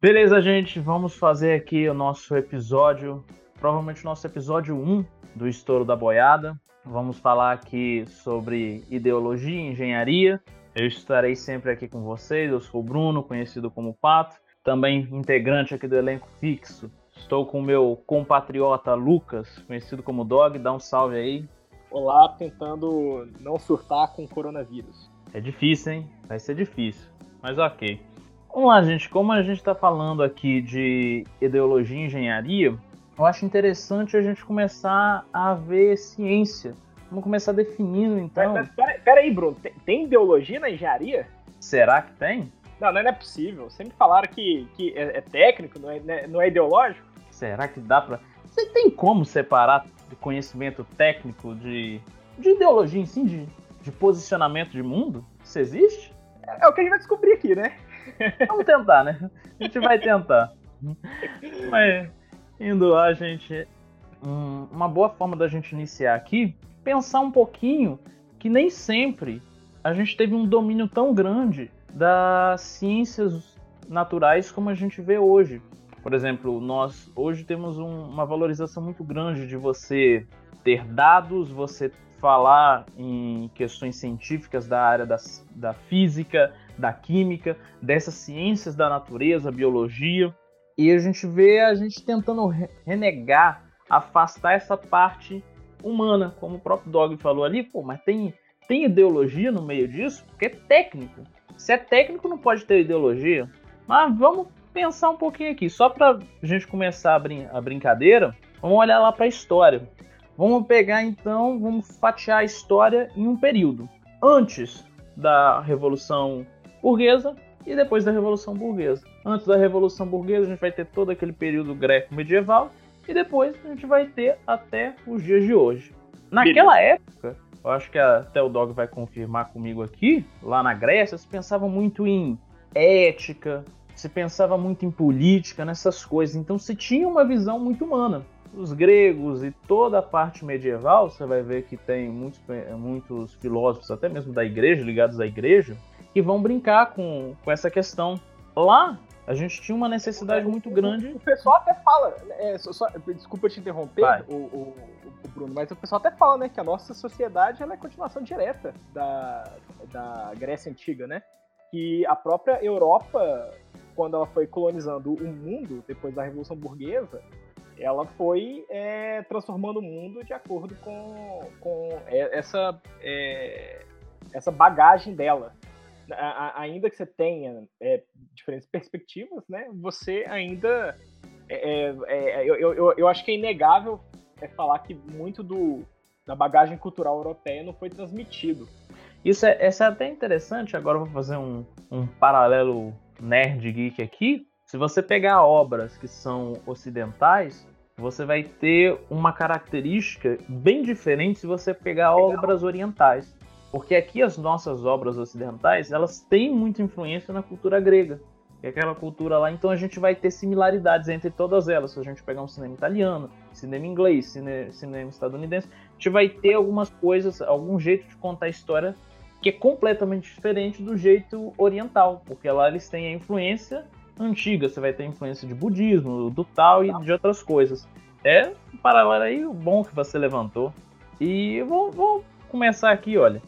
Beleza, gente, vamos fazer aqui o nosso episódio, provavelmente o nosso episódio 1 do Estouro da Boiada. Vamos falar aqui sobre ideologia e engenharia. Eu estarei sempre aqui com vocês, eu sou o Bruno, conhecido como Pato, também integrante aqui do elenco fixo. Estou com o meu compatriota Lucas, conhecido como Dog, dá um salve aí. Olá, tentando não surtar com coronavírus. É difícil, hein? Vai ser difícil, mas ok. Vamos lá, gente. Como a gente está falando aqui de ideologia e engenharia, eu acho interessante a gente começar a ver ciência. Vamos começar definindo, então. Pera, pera, pera aí, Bruno. Tem, tem, ideologia na engenharia? Será que tem? Não, não é possível. Sempre falaram que, que é, é técnico, não é, né, não é ideológico. Será que dá pra. Você tem como separar conhecimento técnico de, de ideologia em si, de, de posicionamento de mundo? Isso existe? É, é o que a gente vai descobrir aqui, né? Vamos tentar, né? A gente vai tentar. Mas, indo lá, gente, uma boa forma da gente iniciar aqui, pensar um pouquinho que nem sempre a gente teve um domínio tão grande das ciências naturais como a gente vê hoje. Por exemplo, nós hoje temos um, uma valorização muito grande de você ter dados, você falar em questões científicas da área da, da física, da química, dessas ciências da natureza, biologia, e a gente vê a gente tentando renegar, afastar essa parte humana, como o próprio Dog falou ali, pô, mas tem, tem ideologia no meio disso? Porque é técnico. Se é técnico, não pode ter ideologia. Mas vamos pensar um pouquinho aqui, só para a gente começar a, brin a brincadeira, vamos olhar lá para a história. Vamos pegar então, vamos fatiar a história em um período. Antes da Revolução Burguesa e depois da Revolução Burguesa. Antes da Revolução Burguesa, a gente vai ter todo aquele período greco-medieval e depois a gente vai ter até os dias de hoje. Naquela Beleza. época, eu acho que até o Dog vai confirmar comigo aqui, lá na Grécia, se pensava muito em ética, se pensava muito em política, nessas coisas. Então se tinha uma visão muito humana. Os gregos e toda a parte medieval, você vai ver que tem muitos, muitos filósofos, até mesmo da igreja, ligados à igreja, que vão brincar com, com essa questão. Lá, a gente tinha uma necessidade muito grande. O pessoal até fala, é, só, só, desculpa te interromper, o, o, o, Bruno, mas o pessoal até fala, né, que a nossa sociedade ela é continuação direta da, da Grécia Antiga, né? Que a própria Europa quando ela foi colonizando o mundo, depois da Revolução Burguesa, ela foi é, transformando o mundo de acordo com, com essa, é, essa bagagem dela. A, ainda que você tenha é, diferentes perspectivas, né, você ainda. É, é, é, eu, eu, eu acho que é inegável falar que muito do, da bagagem cultural europeia não foi transmitido. Isso é, isso é até interessante. Agora eu vou fazer um, um paralelo nerd geek aqui, se você pegar obras que são ocidentais, você vai ter uma característica bem diferente se você pegar obras orientais. Porque aqui as nossas obras ocidentais, elas têm muita influência na cultura grega. É aquela cultura lá, então a gente vai ter similaridades entre todas elas. Se a gente pegar um cinema italiano, cinema inglês, cine, cinema estadunidense, a gente vai ter algumas coisas, algum jeito de contar a história que é completamente diferente do jeito oriental, porque lá eles têm a influência antiga, você vai ter a influência de budismo, do tal e de outras coisas. É um paralelo aí bom que você levantou. E vou, vou começar aqui, olha.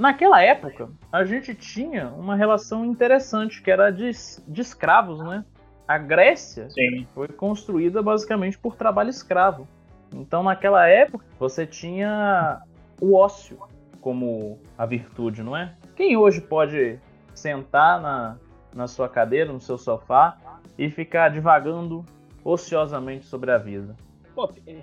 Naquela época, a gente tinha uma relação interessante, que era de, de escravos, né? A Grécia Sim. foi construída basicamente por trabalho escravo. Então, naquela época, você tinha o ócio como a virtude, não é? Quem hoje pode sentar na, na sua cadeira, no seu sofá e ficar divagando ociosamente sobre a vida? Pô, tem,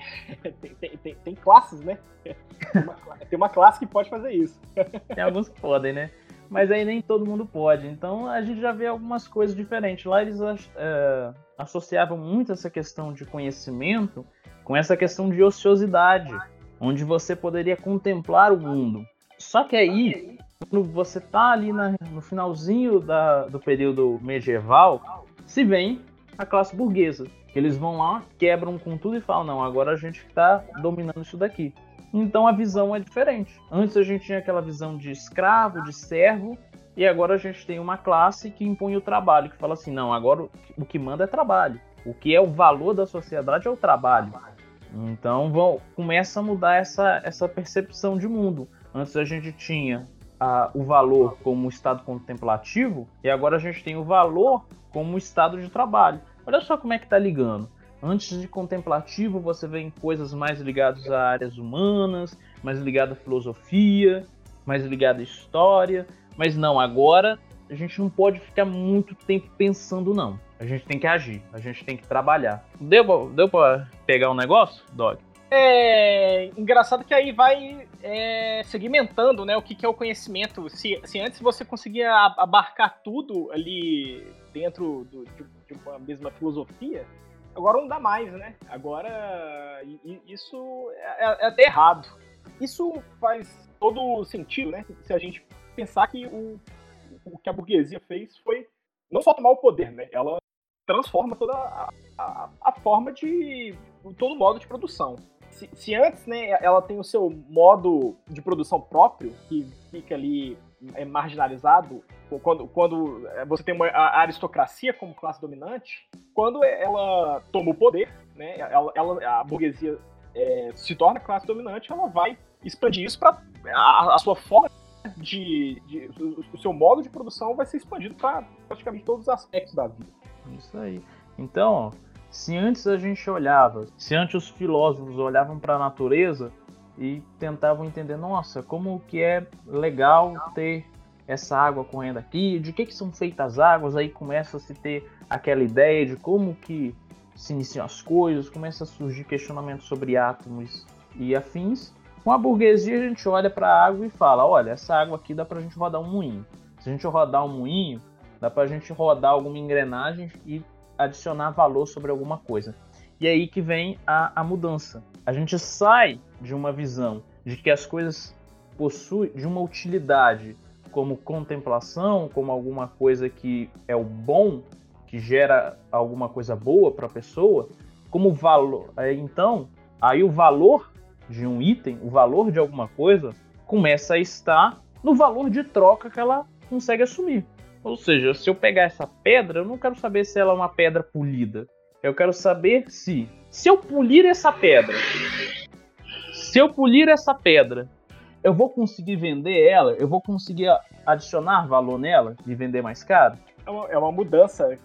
tem, tem, tem classes, né? Tem uma, tem uma classe que pode fazer isso. Tem alguns que podem, né? Mas aí nem todo mundo pode. Então a gente já vê algumas coisas diferentes. Lá eles é, associavam muito essa questão de conhecimento com essa questão de ociosidade onde você poderia contemplar o mundo. Só que aí, quando você tá ali na, no finalzinho da, do período medieval, se vem a classe burguesa. Eles vão lá, quebram com tudo e falam: não, agora a gente está dominando isso daqui. Então a visão é diferente. Antes a gente tinha aquela visão de escravo, de servo, E agora a gente tem uma classe que impõe o trabalho, que fala assim, não, agora o que manda é trabalho. O que é o valor da sociedade é o trabalho. Então vão, começa a mudar essa, essa percepção de mundo. Antes a gente tinha a, o valor como estado contemplativo e agora a gente tem o valor como estado de trabalho. Olha só como é que está ligando. Antes de contemplativo, você vê em coisas mais ligadas a áreas humanas, mais ligada à filosofia, mais ligada à história. Mas não, agora a gente não pode ficar muito tempo pensando, não. A gente tem que agir, a gente tem que trabalhar. Deu, deu pra pegar um negócio, Dog? É engraçado que aí vai é, segmentando né, o que, que é o conhecimento. Se, se antes você conseguia abarcar tudo ali dentro do, de, uma mesma filosofia, agora não dá mais, né? Agora isso é, é até errado. Isso faz todo sentido, né? Se a gente pensar que o, o que a burguesia fez foi não só tomar o poder, né? Ela transforma toda a, a, a forma de. todo o modo de produção. Se, se, antes, né, ela tem o seu modo de produção próprio, que fica ali é, marginalizado, quando, quando é, você tem uma, aristocracia como classe dominante, quando ela toma o poder, né, ela, ela a burguesia é, se torna classe dominante, ela vai expandir isso para a, a, sua forma de, de, o seu modo de produção vai ser expandido para praticamente todos os aspectos da vida. Isso aí. Então, se antes a gente olhava, se antes os filósofos olhavam para a natureza e tentavam entender, nossa, como que é legal ter essa água correndo aqui, de que, que são feitas as águas, aí começa a se ter aquela ideia de como que se iniciam as coisas, começa a surgir questionamentos sobre átomos e afins. Com a burguesia a gente olha para a água e fala, olha, essa água aqui dá para a gente rodar um moinho. Se a gente rodar um moinho, Dá para a gente rodar alguma engrenagem e adicionar valor sobre alguma coisa. E aí que vem a, a mudança. A gente sai de uma visão de que as coisas possuem de uma utilidade como contemplação, como alguma coisa que é o bom, que gera alguma coisa boa para a pessoa, como valor. Então, aí o valor de um item, o valor de alguma coisa, começa a estar no valor de troca que ela consegue assumir. Ou seja, se eu pegar essa pedra, eu não quero saber se ela é uma pedra polida. Eu quero saber se, se eu polir essa pedra, se eu polir essa pedra, eu vou conseguir vender ela? Eu vou conseguir adicionar valor nela e vender mais caro? É uma, é uma mudança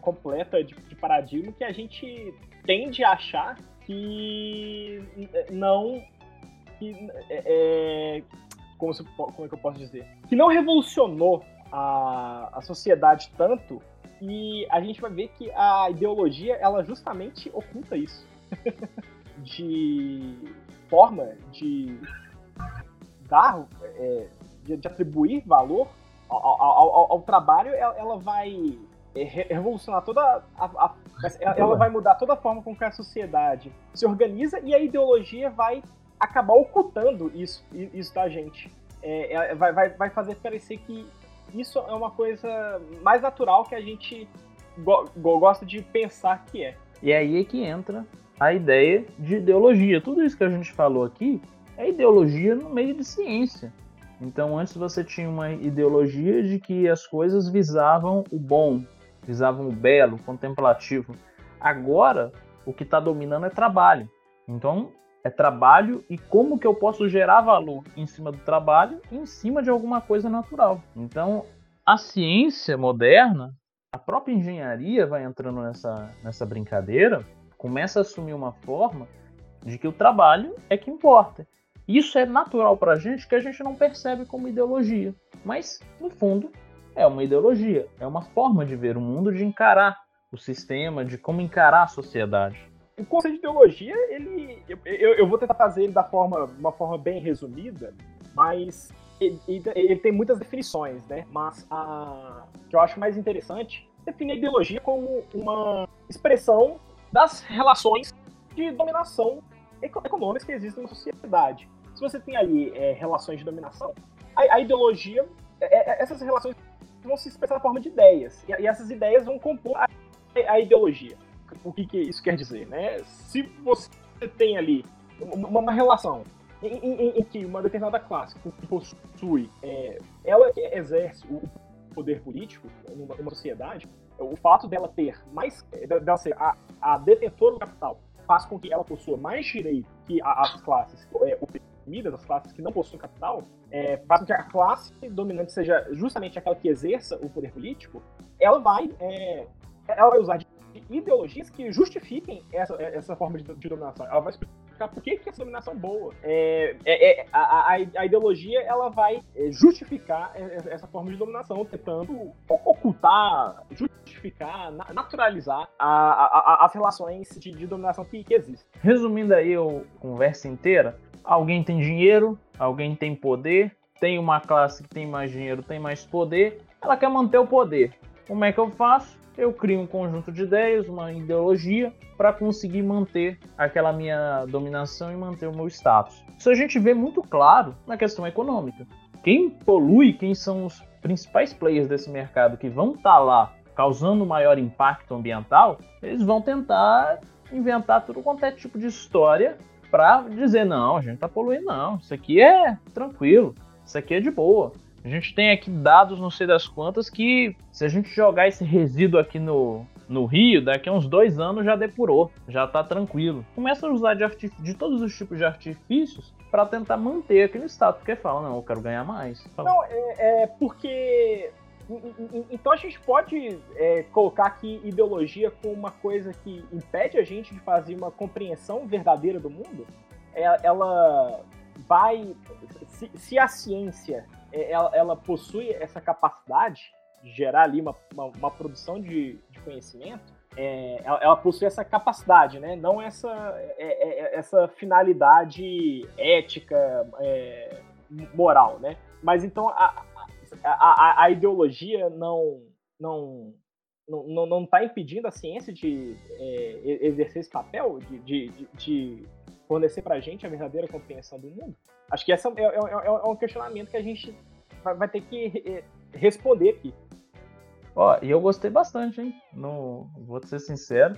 completa de, de paradigma que a gente tende a achar que não que, é, é como, se, como é que eu posso dizer? Que não revolucionou a, a sociedade tanto e a gente vai ver que a ideologia ela justamente oculta isso. De forma de dar é, de, de, atribuir valor ao, ao, ao, trabalho ela, ela vai é, revolucionar toda a, a, ela vai mudar toda a forma com que a sociedade se organiza e a ideologia vai acabar ocultando isso isso da gente. É, é vai, vai, vai fazer parecer que isso é uma coisa mais natural que a gente go gosta de pensar que é. E aí é que entra a ideia de ideologia. Tudo isso que a gente falou aqui é ideologia no meio de ciência. Então, antes você tinha uma ideologia de que as coisas visavam o bom, visavam o belo, o contemplativo. Agora, o que está dominando é trabalho. Então, é trabalho e como que eu posso gerar valor em cima do trabalho e em cima de alguma coisa natural. Então, a ciência moderna, a própria engenharia vai entrando nessa, nessa brincadeira, começa a assumir uma forma de que o trabalho é que importa. Isso é natural para a gente que a gente não percebe como ideologia, mas no fundo é uma ideologia, é uma forma de ver o mundo, de encarar o sistema, de como encarar a sociedade o conceito de ideologia, ele. Eu, eu, vou tentar fazer ele da forma, uma forma bem resumida, mas ele, ele, tem muitas definições, né? Mas a que eu acho mais interessante definir a ideologia como uma expressão das relações de dominação econômica que existem na sociedade. Se você tem ali é, relações de dominação, a, a ideologia, é, é, essas relações vão se expressar na forma de ideias, e, e essas ideias vão compor a, a ideologia o que, que isso quer dizer, né? Se você tem ali uma, uma relação em, em, em que uma determinada classe que possui, é, ela exerce o poder político numa, numa, sociedade, o fato dela ter mais, dela ser a, a detentora do capital, faz com que ela possua mais direito que as classes é, oprimidas, as classes que não possuem capital, é, faz com que a classe dominante seja justamente aquela que exerça o poder político, ela vai, é, ela vai usar ideologias que justifiquem essa, essa forma de, de dominação. Ela vai explicar por que, que essa dominação é boa. É, é, é a, a, a, ideologia ela vai é, justificar essa forma de dominação, tentando ocultar, justificar, naturalizar a, as relações de, de dominação que, que, existem. Resumindo aí a conversa inteira, alguém tem dinheiro, alguém tem poder, tem uma classe que tem mais dinheiro, tem mais poder, ela quer manter o poder. Como é que eu faço? Eu crio um conjunto de ideias, uma ideologia, para conseguir manter aquela minha dominação e manter o meu status. Isso a gente vê muito claro na questão econômica. Quem polui, quem são os principais players desse mercado que vão estar tá lá causando maior impacto ambiental, eles vão tentar inventar tudo quanto é tipo de história para dizer: não, a gente tá poluindo, não, isso aqui é tranquilo, isso aqui é de boa. A gente tem aqui dados, não sei das quantas, que se a gente jogar esse resíduo aqui no, no rio, daqui a uns dois anos já depurou, já tá tranquilo. Começa a usar de, de todos os tipos de artifícios para tentar manter aquele status, porque fala, não, eu quero ganhar mais. Fala. Não, é, é, porque. Então a gente pode é, colocar aqui ideologia como uma coisa que impede a gente de fazer uma compreensão verdadeira do mundo. É, ela vai. Se, se a ciência ela, ela, possui essa capacidade de gerar ali uma, uma, uma produção de, de conhecimento, é, ela, ela, possui essa capacidade, né? Não essa, é, é, é essa finalidade ética, é, moral, né? Mas então a, a, a, ideologia não não não não está impedindo a ciência de exercer esse papel de, de, de fornecer para a gente a verdadeira compreensão do mundo? Acho que esse é, é, é, é um questionamento que a gente vai, vai ter que responder aqui. Ó, e eu gostei bastante, hein? No, vou ser sincero.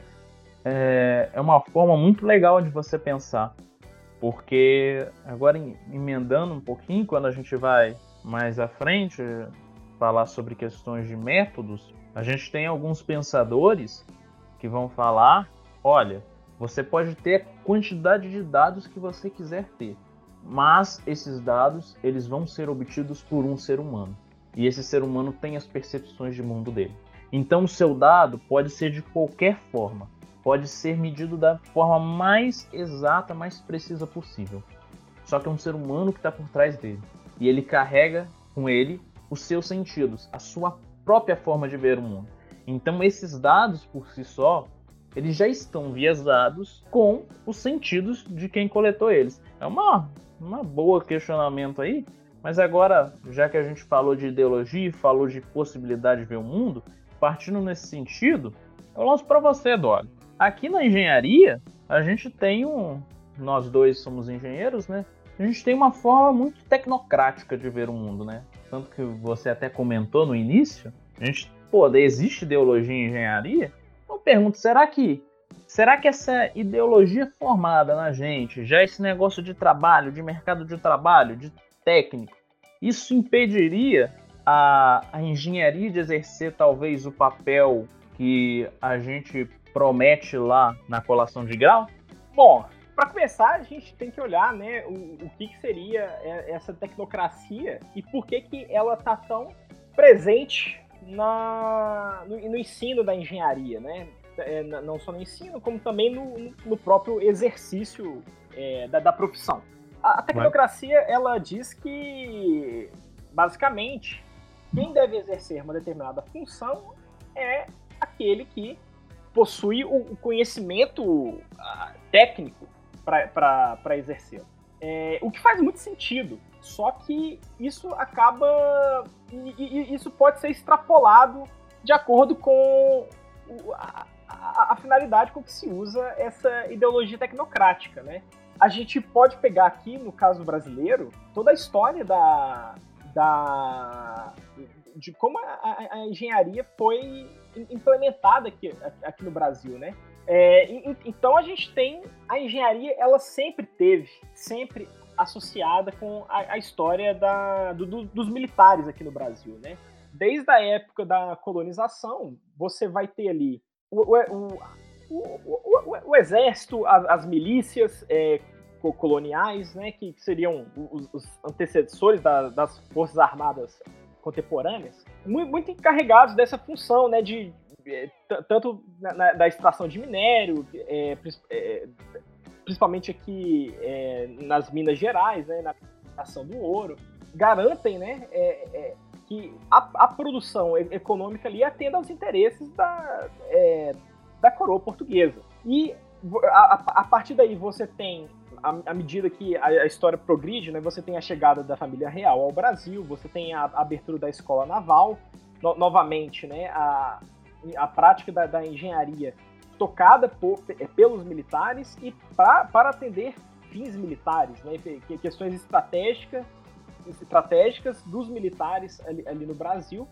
É, é uma forma muito legal de você pensar. Porque agora emendando um pouquinho, quando a gente vai mais à frente falar sobre questões de métodos, a gente tem alguns pensadores que vão falar: olha, você pode ter quantidade de dados que você quiser ter, mas esses dados eles vão ser obtidos por um ser humano. E esse ser humano tem as percepções de mundo dele. Então o seu dado pode ser de qualquer forma, pode ser medido da forma mais exata, mais precisa possível. Só que é um ser humano que está por trás dele. E ele carrega com ele os seus sentidos, a sua própria forma de ver o mundo. Então esses dados por si só eles já estão viesados com os sentidos de quem coletou eles. É uma, uma boa questionamento aí, mas agora, já que a gente falou de ideologia, falou de possibilidade de ver o mundo, partindo nesse sentido, eu lanço para você, Dolly. Aqui na engenharia, a gente tem um. Nós dois somos engenheiros, né? A gente tem uma forma muito tecnocrática de ver o mundo, né? Tanto que você até comentou no início, a gente, pô, existe ideologia em engenharia, pergunto, será que será que essa ideologia formada na gente, já esse negócio de trabalho, de mercado de trabalho, de técnico, isso impediria a, a engenharia de exercer talvez o papel que a gente promete lá na colação de grau? Bom, para começar, a gente tem que olhar né, o, o que, que, seria essa tecnocracia e por que, que ela está tão presente na, no, no ensino da engenharia, né? É, não só no ensino, como também no, no próprio exercício é, da, da, profissão. A, a tecnocracia, ela diz que, basicamente, quem deve exercer uma determinada função é aquele que possui o, conhecimento técnico para exercer. É, o que faz muito sentido. Só que isso acaba. Isso pode ser extrapolado de acordo com a, a, finalidade com que se usa essa ideologia tecnocrática, né? A gente pode pegar aqui, no caso brasileiro, toda a história da, da de como a, a engenharia foi implementada aqui, aqui no Brasil, né? É, então a gente tem a engenharia, ela sempre teve, sempre associada com a, a história da, do, do, dos militares aqui no Brasil, né? Desde a época da colonização, você vai ter ali o, o, o, o exército, as, as milícias é, coloniais, né, que seriam os, os antecessores da, das forças armadas contemporâneas, muito, muito encarregados dessa função, né, de é, tanto na, na, da extração de minério, é, é, principalmente aqui é, nas Minas Gerais, né, na extração do ouro, garantem, né, é, que a, a, produção econômica ali atenda aos interesses da, da coroa portuguesa. E a, a, partir daí você tem à medida que a, a, história progride, né, você tem a chegada da família real ao Brasil, você tem a, a abertura da escola naval, no, novamente, né, a, a prática da, da engenharia tocada por, é, pelos militares e pra, para atender fins militares, né, questões estratégicas, estratégicas dos militares ali, ali no Brasil,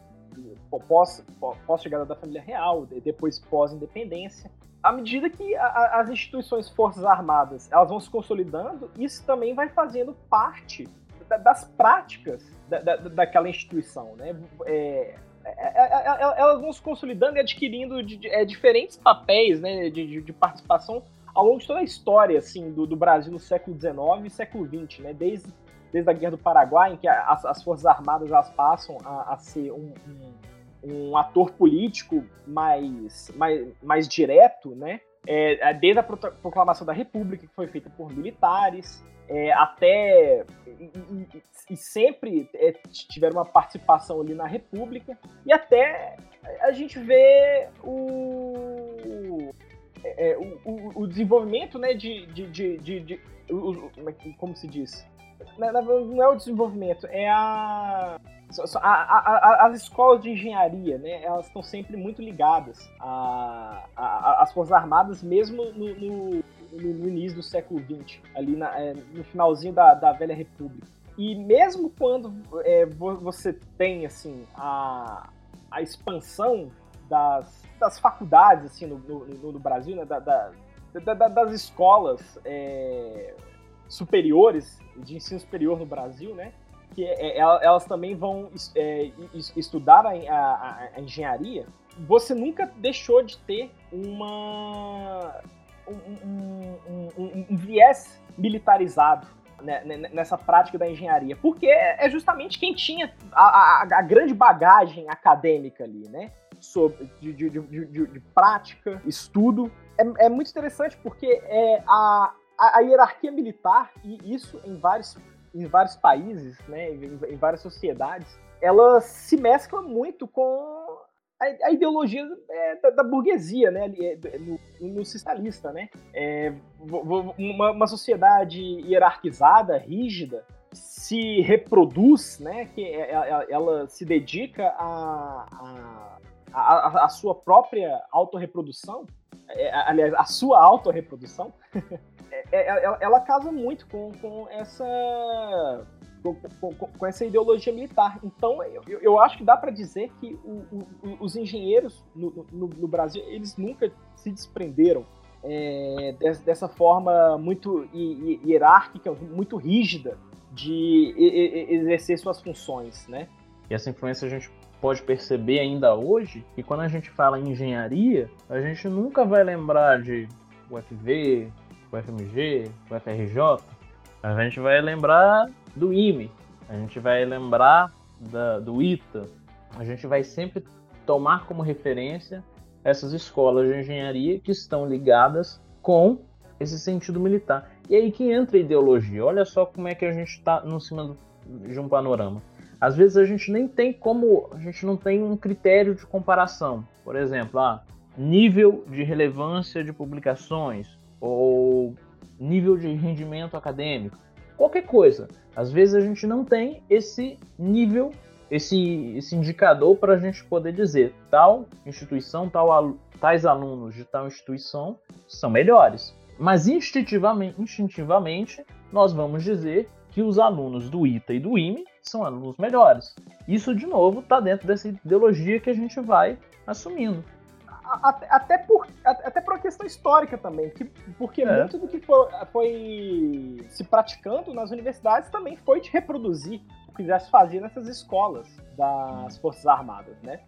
pós, pós chegada da família real, depois pós-independência à medida que a, as instituições Forças Armadas elas vão se consolidando, isso também vai fazendo parte da, das práticas da, da, daquela instituição, né? É, é, é, é elas vão se consolidando e adquirindo é, diferentes papéis né, de, de, participação ao longo de toda a história assim, do, do Brasil no século XIX e século XX, né? desde, desde a Guerra do Paraguai, em que as, as Forças Armadas elas passam a, a ser um, um um ator político mais, mais, mais direto, né? É, é desde a proclamação da República, que foi feita por militares, é, até. E, e, e sempre é, tiveram uma participação ali na República, e até a gente vê o. É, é o, o, desenvolvimento né, de, de, de, de, de o, como se diz? Não é o desenvolvimento, é a a, a, a, as escolas de engenharia, né, elas estão sempre muito ligadas às Forças Armadas, mesmo no, no, no, início do século XX, ali na, é, no finalzinho da, da Velha República. E mesmo quando é, você tem assim a, a expansão das, das faculdades assim, no, no, no Brasil, né, da, da, da, das escolas é, superiores, de ensino superior no Brasil, né? que é, é elas também vão é, estudar a, a, a, engenharia, você nunca deixou de ter uma um, um, um, um viés militarizado né, nessa prática da engenharia, porque é justamente quem tinha a, a, grande bagagem acadêmica ali, né? Sobre, de, de, de, de prática, estudo. É, é, muito interessante porque é a, a, hierarquia militar, e isso em vários em vários países, né, em, em várias sociedades, ela se mescla muito com a, ideologia é, da, burguesia, né, é, no, no socialista, né, é, uma, uma, sociedade hierarquizada, rígida, se reproduz, né, que ela, é, se dedica a, a, a, a sua própria autorreprodução, é, aliás, a sua autorreprodução, É, é, ela, ela, casa muito com, com essa com, com, com, essa ideologia militar. Então, eu, eu acho que dá para dizer que o, o, os engenheiros no, no, no, Brasil, eles nunca se desprenderam é, dessa forma muito hierárquica, muito rígida de exercer suas funções, né? E essa influência a gente pode perceber ainda hoje que quando a gente fala em engenharia, a gente nunca vai lembrar de UFV, o FMG, o FRJ, a gente vai lembrar do IME, a gente vai lembrar da, do ITA, a gente vai sempre tomar como referência essas escolas de engenharia que estão ligadas com esse sentido militar. E aí que entra a ideologia. Olha só como é que a gente está no cima de um panorama. Às vezes a gente nem tem como, a gente não tem um critério de comparação. Por exemplo, ah, nível de relevância de publicações, ou nível de rendimento acadêmico, qualquer coisa. Às vezes a gente não tem esse nível, esse, esse indicador para a gente poder dizer tal instituição, tal, tais alunos de tal instituição são melhores. Mas instintivamente, instintivamente nós vamos dizer que os alunos do ITA e do IME são alunos melhores. Isso, de novo, está dentro dessa ideologia que a gente vai assumindo até, por, até por uma questão histórica também, que, porque é. muito do que foi, foi, se praticando nas universidades também foi de reproduzir o que já se fazia nessas escolas das Forças Armadas, né?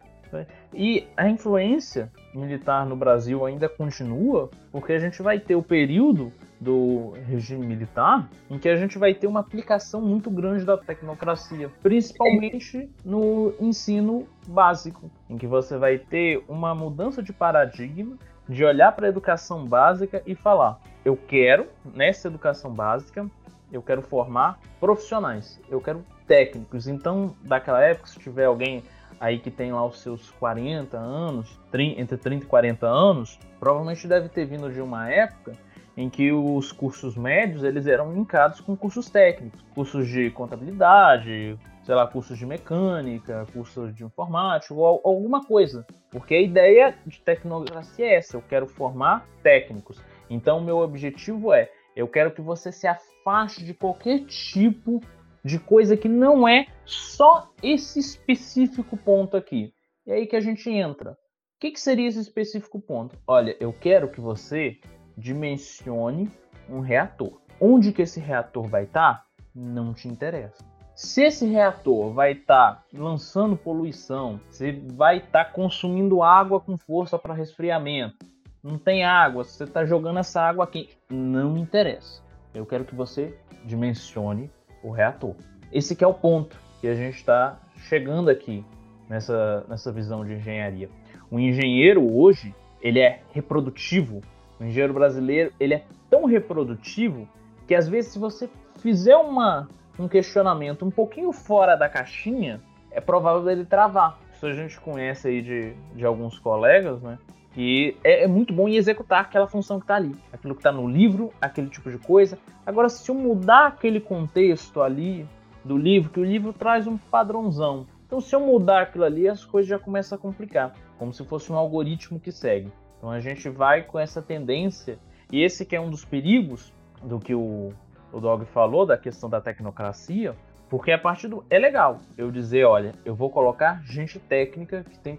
E a influência militar no Brasil ainda continua, porque a gente vai ter o período do regime militar, em que a gente vai ter uma aplicação muito grande da tecnocracia, principalmente no ensino básico, em que você vai ter uma mudança de paradigma de olhar para a educação básica e falar: eu quero, nessa educação básica, eu quero formar profissionais, eu quero técnicos. Então, daquela época, se tiver alguém aí que tem lá os seus 40 anos, entre 30 e 40 anos, provavelmente deve ter vindo de uma época em que os cursos médios eles eram linkados com cursos técnicos, cursos de contabilidade, sei lá, cursos de mecânica, cursos de informática ou alguma coisa. Porque a ideia de tecnologia é essa, eu quero formar técnicos. Então, meu objetivo é, eu quero que você se afaste de qualquer tipo de coisa que não é só esse específico ponto aqui. E aí que a gente entra. O que, que seria esse específico ponto? Olha, eu quero que você dimensione um reator. Onde que esse reator vai estar? Tá? Não te interessa. Se esse reator vai estar tá lançando poluição, se vai estar tá consumindo água com força para resfriamento, não tem água, você está jogando essa água aqui, não interessa. Eu quero que você dimensione o reator. Esse que é o ponto que a gente está chegando aqui nessa, nessa visão de engenharia. O engenheiro hoje ele é reprodutivo o engenheiro brasileiro, ele é tão reprodutivo que às vezes se você fizer uma, um questionamento um pouquinho fora da caixinha, é provável ele travar. Isso a gente conhece aí de, de alguns colegas, né? E é, é muito bom em executar aquela função que está ali. Aquilo que está no livro, aquele tipo de coisa. Agora, se eu mudar aquele contexto ali do livro, que o livro traz um padrãozão. Então, se eu mudar aquilo ali, as coisas já começam a complicar. Como se fosse um algoritmo que segue. Então a gente vai com essa tendência, e esse que é um dos perigos do que o, o Dog falou, da questão da tecnocracia, porque a partir do. É legal eu dizer, olha, eu vou colocar gente técnica que tem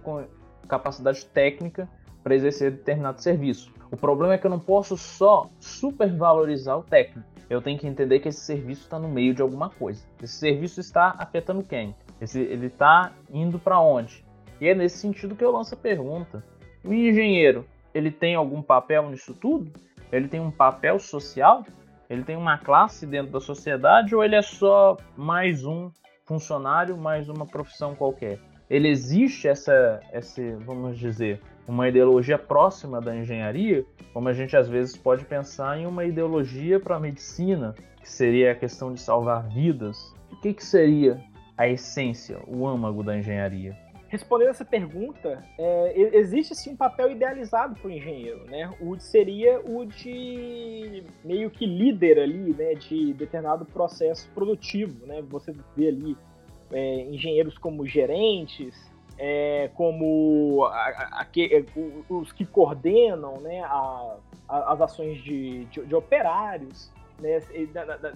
capacidade técnica para exercer determinado serviço. O problema é que eu não posso só supervalorizar o técnico. Eu tenho que entender que esse serviço está no meio de alguma coisa. Esse serviço está afetando quem? Esse, ele está indo para onde? E é nesse sentido que eu lanço a pergunta. O engenheiro, ele tem algum papel nisso tudo? Ele tem um papel social? Ele tem uma classe dentro da sociedade ou ele é só mais um funcionário, mais uma profissão qualquer? Ele existe essa, essa, vamos dizer, uma ideologia próxima da engenharia, como a gente às vezes pode pensar em uma ideologia para a medicina, que seria a questão de salvar vidas. O que, que seria a essência, o âmago da engenharia? Respondendo essa pergunta, é, existe sim um papel idealizado para o engenheiro, né? O seria o de meio que líder ali, né? De determinado processo produtivo, né? Você vê ali é, engenheiros como gerentes, é, como a, a, a, os que coordenam, né? as ações de, de, de operários, né?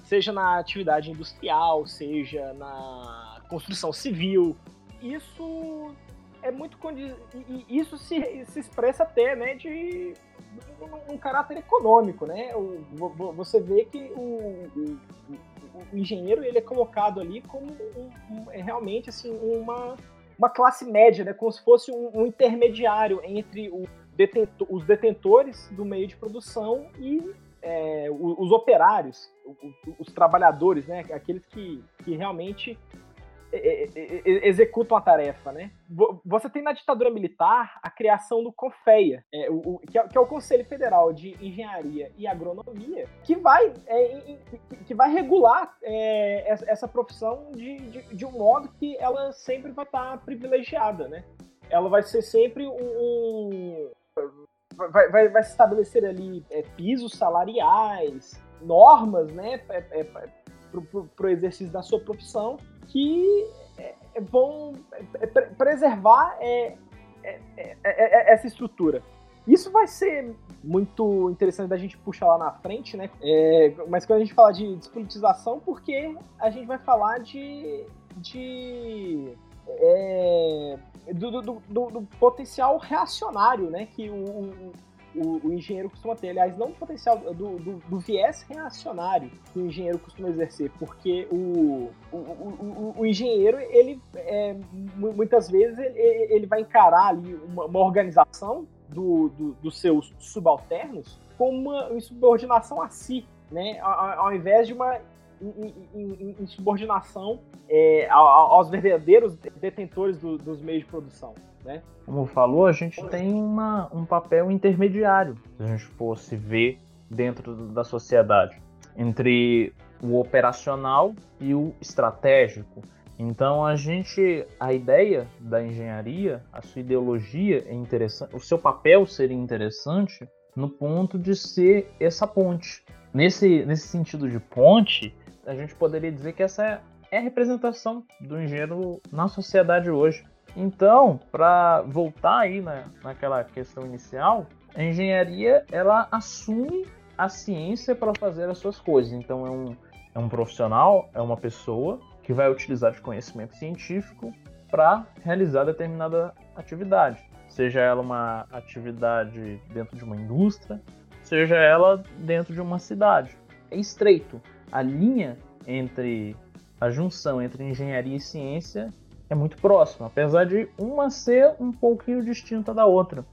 Seja na atividade industrial, seja na construção civil, isso é muito condiz... e isso se, se expressa até né de um, um caráter econômico né? O, você vê que o, o, o, engenheiro ele é colocado ali como um, um, é realmente assim uma uma classe média né? Como se fosse um, intermediário entre detentor, os detentores do meio de produção e é, os, os operários os, os trabalhadores né? Aqueles que, que realmente executam a tarefa, né? Você tem na ditadura militar a criação do CONFEA, é, o, que, é, que, é, o Conselho Federal de Engenharia e Agronomia, que vai, é, que vai regular é, essa profissão de, de, de, um modo que ela sempre vai estar privilegiada, né? Ela vai ser sempre um... vai, vai, vai se estabelecer ali é, pisos salariais, normas, né? É, para o exercício da sua profissão que é, é vão é, preservar é, essa estrutura. Isso vai ser muito interessante da gente puxar lá na frente, né? Mas quando a gente fala de despolitização, porque a gente vai falar de. de do, do, do, do, potencial reacionário, né? Que o, o, engenheiro costuma ter. Aliás, não do potencial, do, do, do, viés reacionário que o engenheiro costuma exercer, porque o, o, o engenheiro, ele é, muitas vezes, ele, ele vai encarar ali uma, uma organização do, do, dos seus subalternos como uma insubordinação a si, né? Ao, ao invés de uma insubordinação é, aos verdadeiros detentores do, dos meios de produção. Né? Como falou, a gente tem uma, um papel intermediário, se a gente fosse ver dentro da sociedade, entre o operacional e o estratégico. Então a gente, a ideia da engenharia, a sua ideologia é interessante, o seu papel seria interessante no ponto de ser essa ponte. Nesse, nesse sentido de ponte, a gente poderia dizer que essa é, é a representação do engenheiro na sociedade hoje. Então, para voltar aí na, naquela questão inicial, a engenharia ela assume a ciência para fazer as suas coisas. Então, é um, é um profissional, é uma pessoa que vai utilizar de conhecimento científico para realizar determinada atividade. Seja ela uma atividade dentro de uma indústria, seja ela dentro de uma cidade. É estreito. A linha entre a junção entre engenharia e ciência é muito próxima, apesar de uma ser um pouquinho distinta da outra.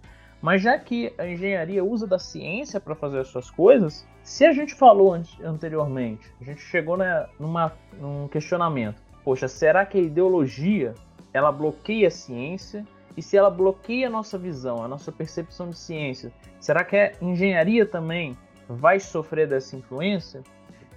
Mas já que a engenharia usa da ciência para fazer as suas coisas, se a gente falou anteriormente, a gente chegou na, numa, num questionamento, poxa, será que a ideologia ela bloqueia a ciência? E se ela bloqueia a nossa visão, a nossa percepção de ciência, será que a engenharia também vai sofrer dessa influência?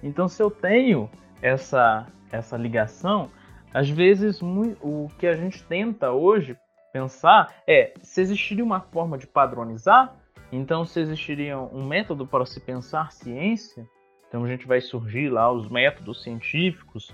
Então, se eu tenho essa, essa ligação, às vezes, o que a gente tenta hoje pensar é se existiria uma forma de padronizar, então se existiria um método para se pensar ciência, então a gente vai surgir lá os métodos científicos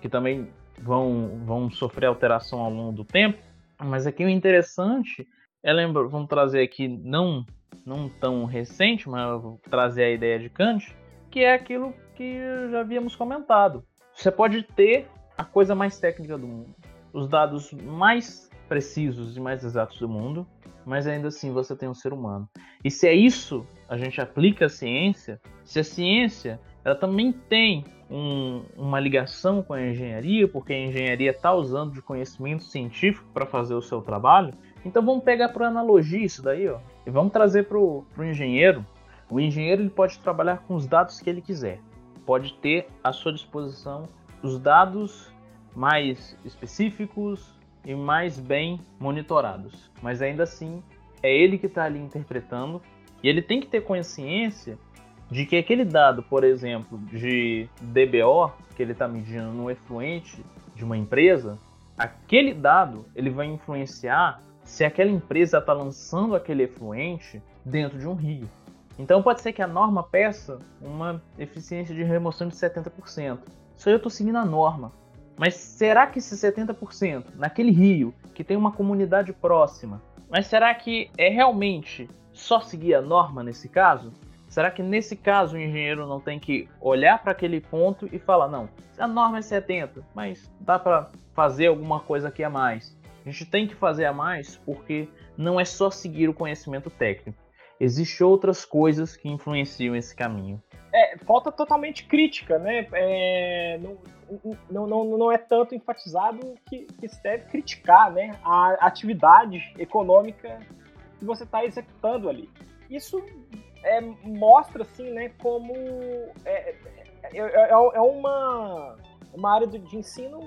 que também vão, vão sofrer alteração ao longo do tempo. Mas aqui o interessante é lembra, vamos trazer aqui não não tão recente, mas vou trazer a ideia de Kant, que é aquilo que já havíamos comentado. Você pode ter a coisa mais técnica do mundo, os dados mais precisos e mais exatos do mundo, mas ainda assim você tem um ser humano. E se é isso, a gente aplica a ciência, se a ciência ela também tem um, uma ligação com a engenharia, porque a engenharia está usando de conhecimento científico para fazer o seu trabalho, então vamos pegar por analogia isso daí, ó, e vamos trazer para o engenheiro. O engenheiro ele pode trabalhar com os dados que ele quiser, pode ter à sua disposição os dados mais específicos e mais bem monitorados. Mas ainda assim, é ele que está ali interpretando e ele tem que ter consciência de que aquele dado, por exemplo, de DBO, que ele está medindo no efluente de uma empresa, aquele dado ele vai influenciar se aquela empresa está lançando aquele efluente dentro de um rio. Então pode ser que a norma peça uma eficiência de remoção de 70%. Isso aí eu estou seguindo a norma. Mas será que esse 70% naquele rio, que tem uma comunidade próxima, mas será que é realmente só seguir a norma nesse caso? Será que nesse caso o engenheiro não tem que olhar para aquele ponto e falar: não, a norma é 70, mas dá para fazer alguma coisa aqui a mais? A gente tem que fazer a mais porque não é só seguir o conhecimento técnico. Existem outras coisas que influenciam esse caminho. É, falta totalmente crítica, né? É, não, não, não, não é tanto enfatizado que, que se deve criticar né? a atividade econômica que você está executando ali. Isso é, mostra assim, né, como é, é, é, é uma, uma área de ensino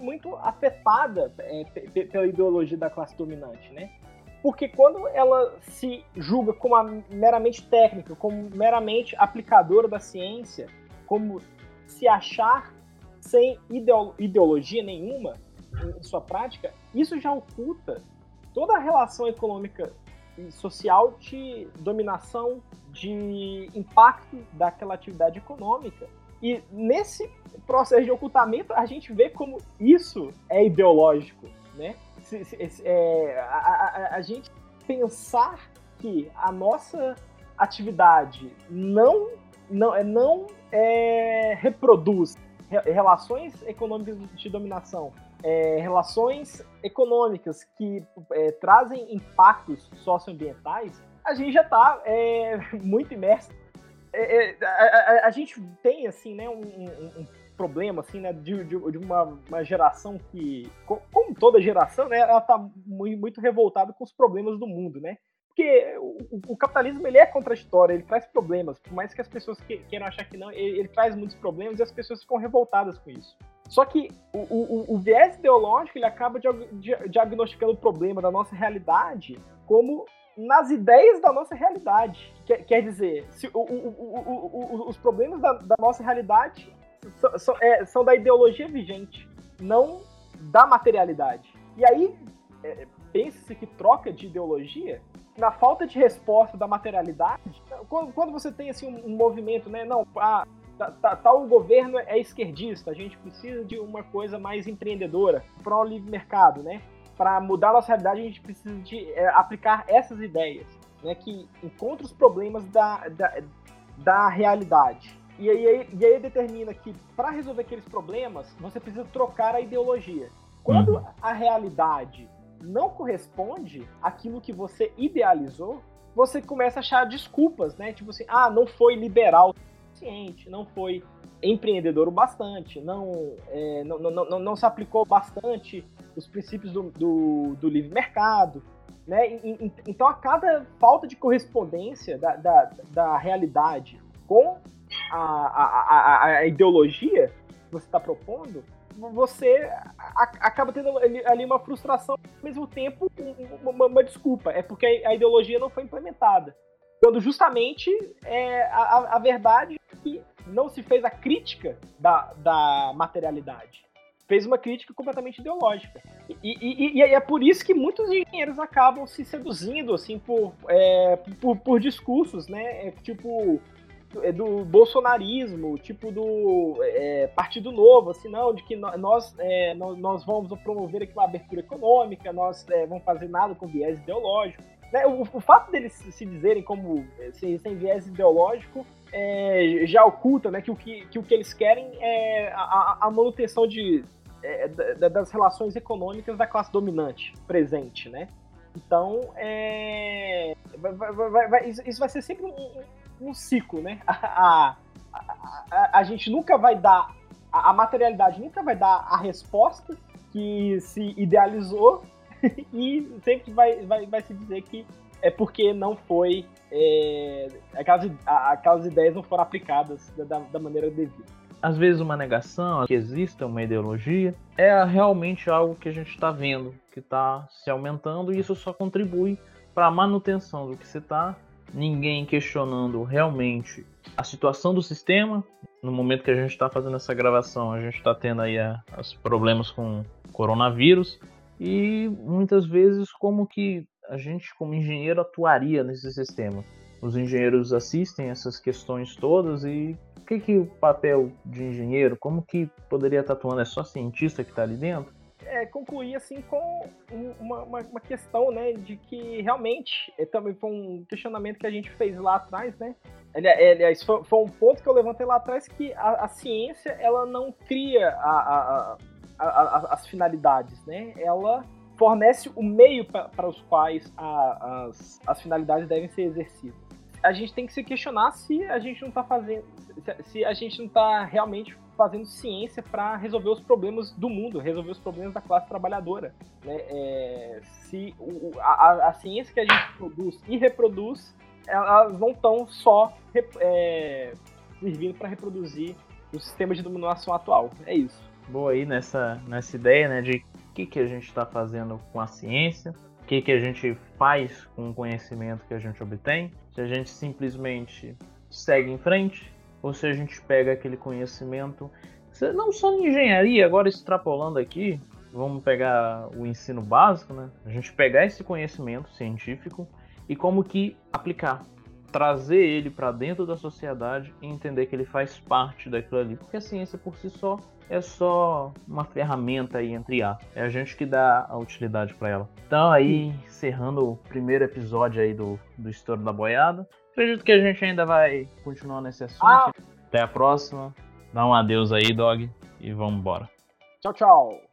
muito afetada é, pela ideologia da classe dominante, né? Porque quando ela se julga como meramente técnica, como meramente aplicadora da ciência, como se achar sem ideologia nenhuma em sua prática, isso já oculta toda a relação econômica e social de dominação, de impacto daquela atividade econômica. E nesse processo de ocultamento, a gente vê como isso é ideológico, né? Se, se, é, a, a, a gente pensar que a nossa atividade não não, é, não é, reproduz relações econômicas de dominação, é, relações econômicas que é, trazem impactos socioambientais, a gente já está é, muito imerso. É, a, a, a, gente tem, assim, né, um, um, um problema, assim, né, de, de, de uma, uma, geração que, como toda geração, né, ela está muito, revoltada com os problemas do mundo, né? Porque o, o, capitalismo ele é contraditório, ele traz problemas, por mais que as pessoas que, queiram achar que não, ele, ele, traz muitos problemas e as pessoas ficam revoltadas com isso. Só que o, o, o viés ideológico ele acaba diagnosticando o problema da nossa realidade como nas ideias da nossa realidade. Quer, quer dizer, se os problemas da, da, nossa realidade é, são, da ideologia vigente, não da materialidade. E aí, é, pense-se que troca de ideologia na falta de resposta da materialidade, quando, quando você tem assim um, um movimento, né, não, ah, tá, tá, tal governo é esquerdista, a gente precisa de uma coisa mais empreendedora, para o livre mercado, né? Para mudar a nossa realidade, a gente precisa de é, aplicar essas ideias, né, que encontra os problemas da, da, da realidade. E aí, e aí determina que para resolver aqueles problemas, você precisa trocar a ideologia. Quando uhum. a realidade não corresponde àquilo que você idealizou, você começa a achar desculpas, né? Tipo assim, ah, não foi liberal o suficiente, não foi empreendedor o bastante, não, é, não, não, não, não, se aplicou bastante os princípios do, do, do livre mercado, né? E, então, a cada falta de correspondência da, da, da realidade com a, a, a, a ideologia que você está propondo, você acaba tendo ali uma frustração, ao mesmo tempo uma, uma desculpa. É porque a ideologia não foi implementada. Quando justamente é, a, a verdade é que não se fez a crítica da, da materialidade. Fez uma crítica completamente ideológica. E, e, e, é por isso que muitos engenheiros acabam se seduzindo assim por, é, por, por discursos, né? É, tipo, é do bolsonarismo, tipo do é, Partido Novo, assim, não, de que nós, é, nós vamos promover aqui uma abertura econômica, nós é, vamos fazer nada com viés ideológico. Né? O, o, fato deles se dizerem como é, sem, viés ideológico é, já oculta né, que, o que, que o que eles querem é a, a manutenção de, é, das relações econômicas da classe dominante presente, né? Então, é, vai, vai, vai, isso vai ser sempre um, um ciclo, né? A, a, a, a, gente nunca vai dar, a, materialidade nunca vai dar a resposta que se idealizou e sempre vai, vai, vai se dizer que é porque não foi, é, aquelas, aquelas ideias não foram aplicadas da, da maneira devida. Às vezes uma negação, que exista uma ideologia, é realmente algo que a gente está vendo, que está se aumentando e isso só contribui para a manutenção do que se está ninguém questionando realmente a situação do sistema. No momento que a gente está fazendo essa gravação, a gente está tendo aí os problemas com coronavírus e muitas vezes como que a gente como engenheiro atuaria nesse sistema. Os engenheiros assistem essas questões todas e o que, que o papel de engenheiro, como que poderia estar atuando? É só cientista que está ali dentro? É, concluir assim com uma, uma, uma, questão, né, de que realmente é, também foi um questionamento que a gente fez lá atrás, né? Aliás, foi, foi um ponto que eu levantei lá atrás que a, a ciência ela não cria a, a, as finalidades, né? Ela fornece o meio para os quais as, as finalidades devem ser exercidas. A gente tem que se questionar se a gente não está fazendo, se, a gente não está realmente fazendo ciência para resolver os problemas do mundo, resolver os problemas da classe trabalhadora. Né? É, se o, a, a, ciência que a gente produz e reproduz, elas não estão só é, servindo para reproduzir o sistema de dominação atual. É isso. Boa aí nessa, nessa ideia né, de o que, que a gente está fazendo com a ciência, que, que a gente faz com o conhecimento que a gente obtém, se a gente simplesmente segue em frente, ou se a gente pega aquele conhecimento, não só em engenharia, agora extrapolando aqui, vamos pegar o ensino básico, né? A gente pegar esse conhecimento científico e como que aplicar, trazer ele para dentro da sociedade e entender que ele faz parte daquilo ali, porque a ciência por si só é só uma ferramenta aí entre a, é a gente que dá a utilidade para ela. Então aí encerrando o primeiro episódio aí do do estouro da boiada. Acredito que a gente ainda vai continuar nesse assunto. Ah. Até a próxima. Dá um adeus aí, dog. E vamos embora. Tchau, tchau.